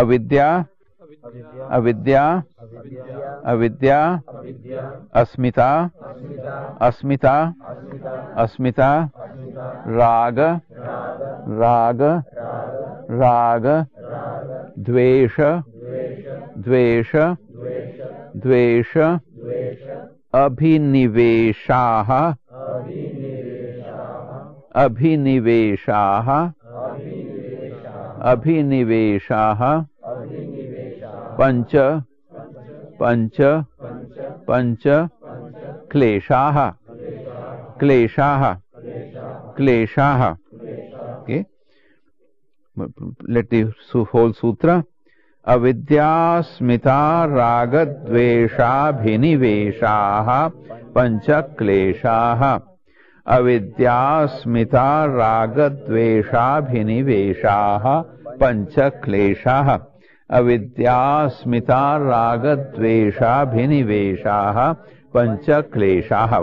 अविद्या अविद्या अविद्या अस्मिता अस्मिता अस्मिता राग राग राग द्वेष द्वेष द्वेष अभिनिवेशाः अभिनिवेशाः अभिनिवेशाः। पञ्च। पञ्च। पञ्च। क्लेशाः। क्लेशाः। क्लेशाः। Okay. Let the whole अविद्यास्मिता रागद्वेषाभिनिवेशाः पञ्चक्लेशाः अविद्यास्मिता रागद्वेषाभिनिवेशाः पञ्चक्लेशाः। अविद्यास्मिता रागद्वेषाभिनिवेशाः पञ्चक्लेशाः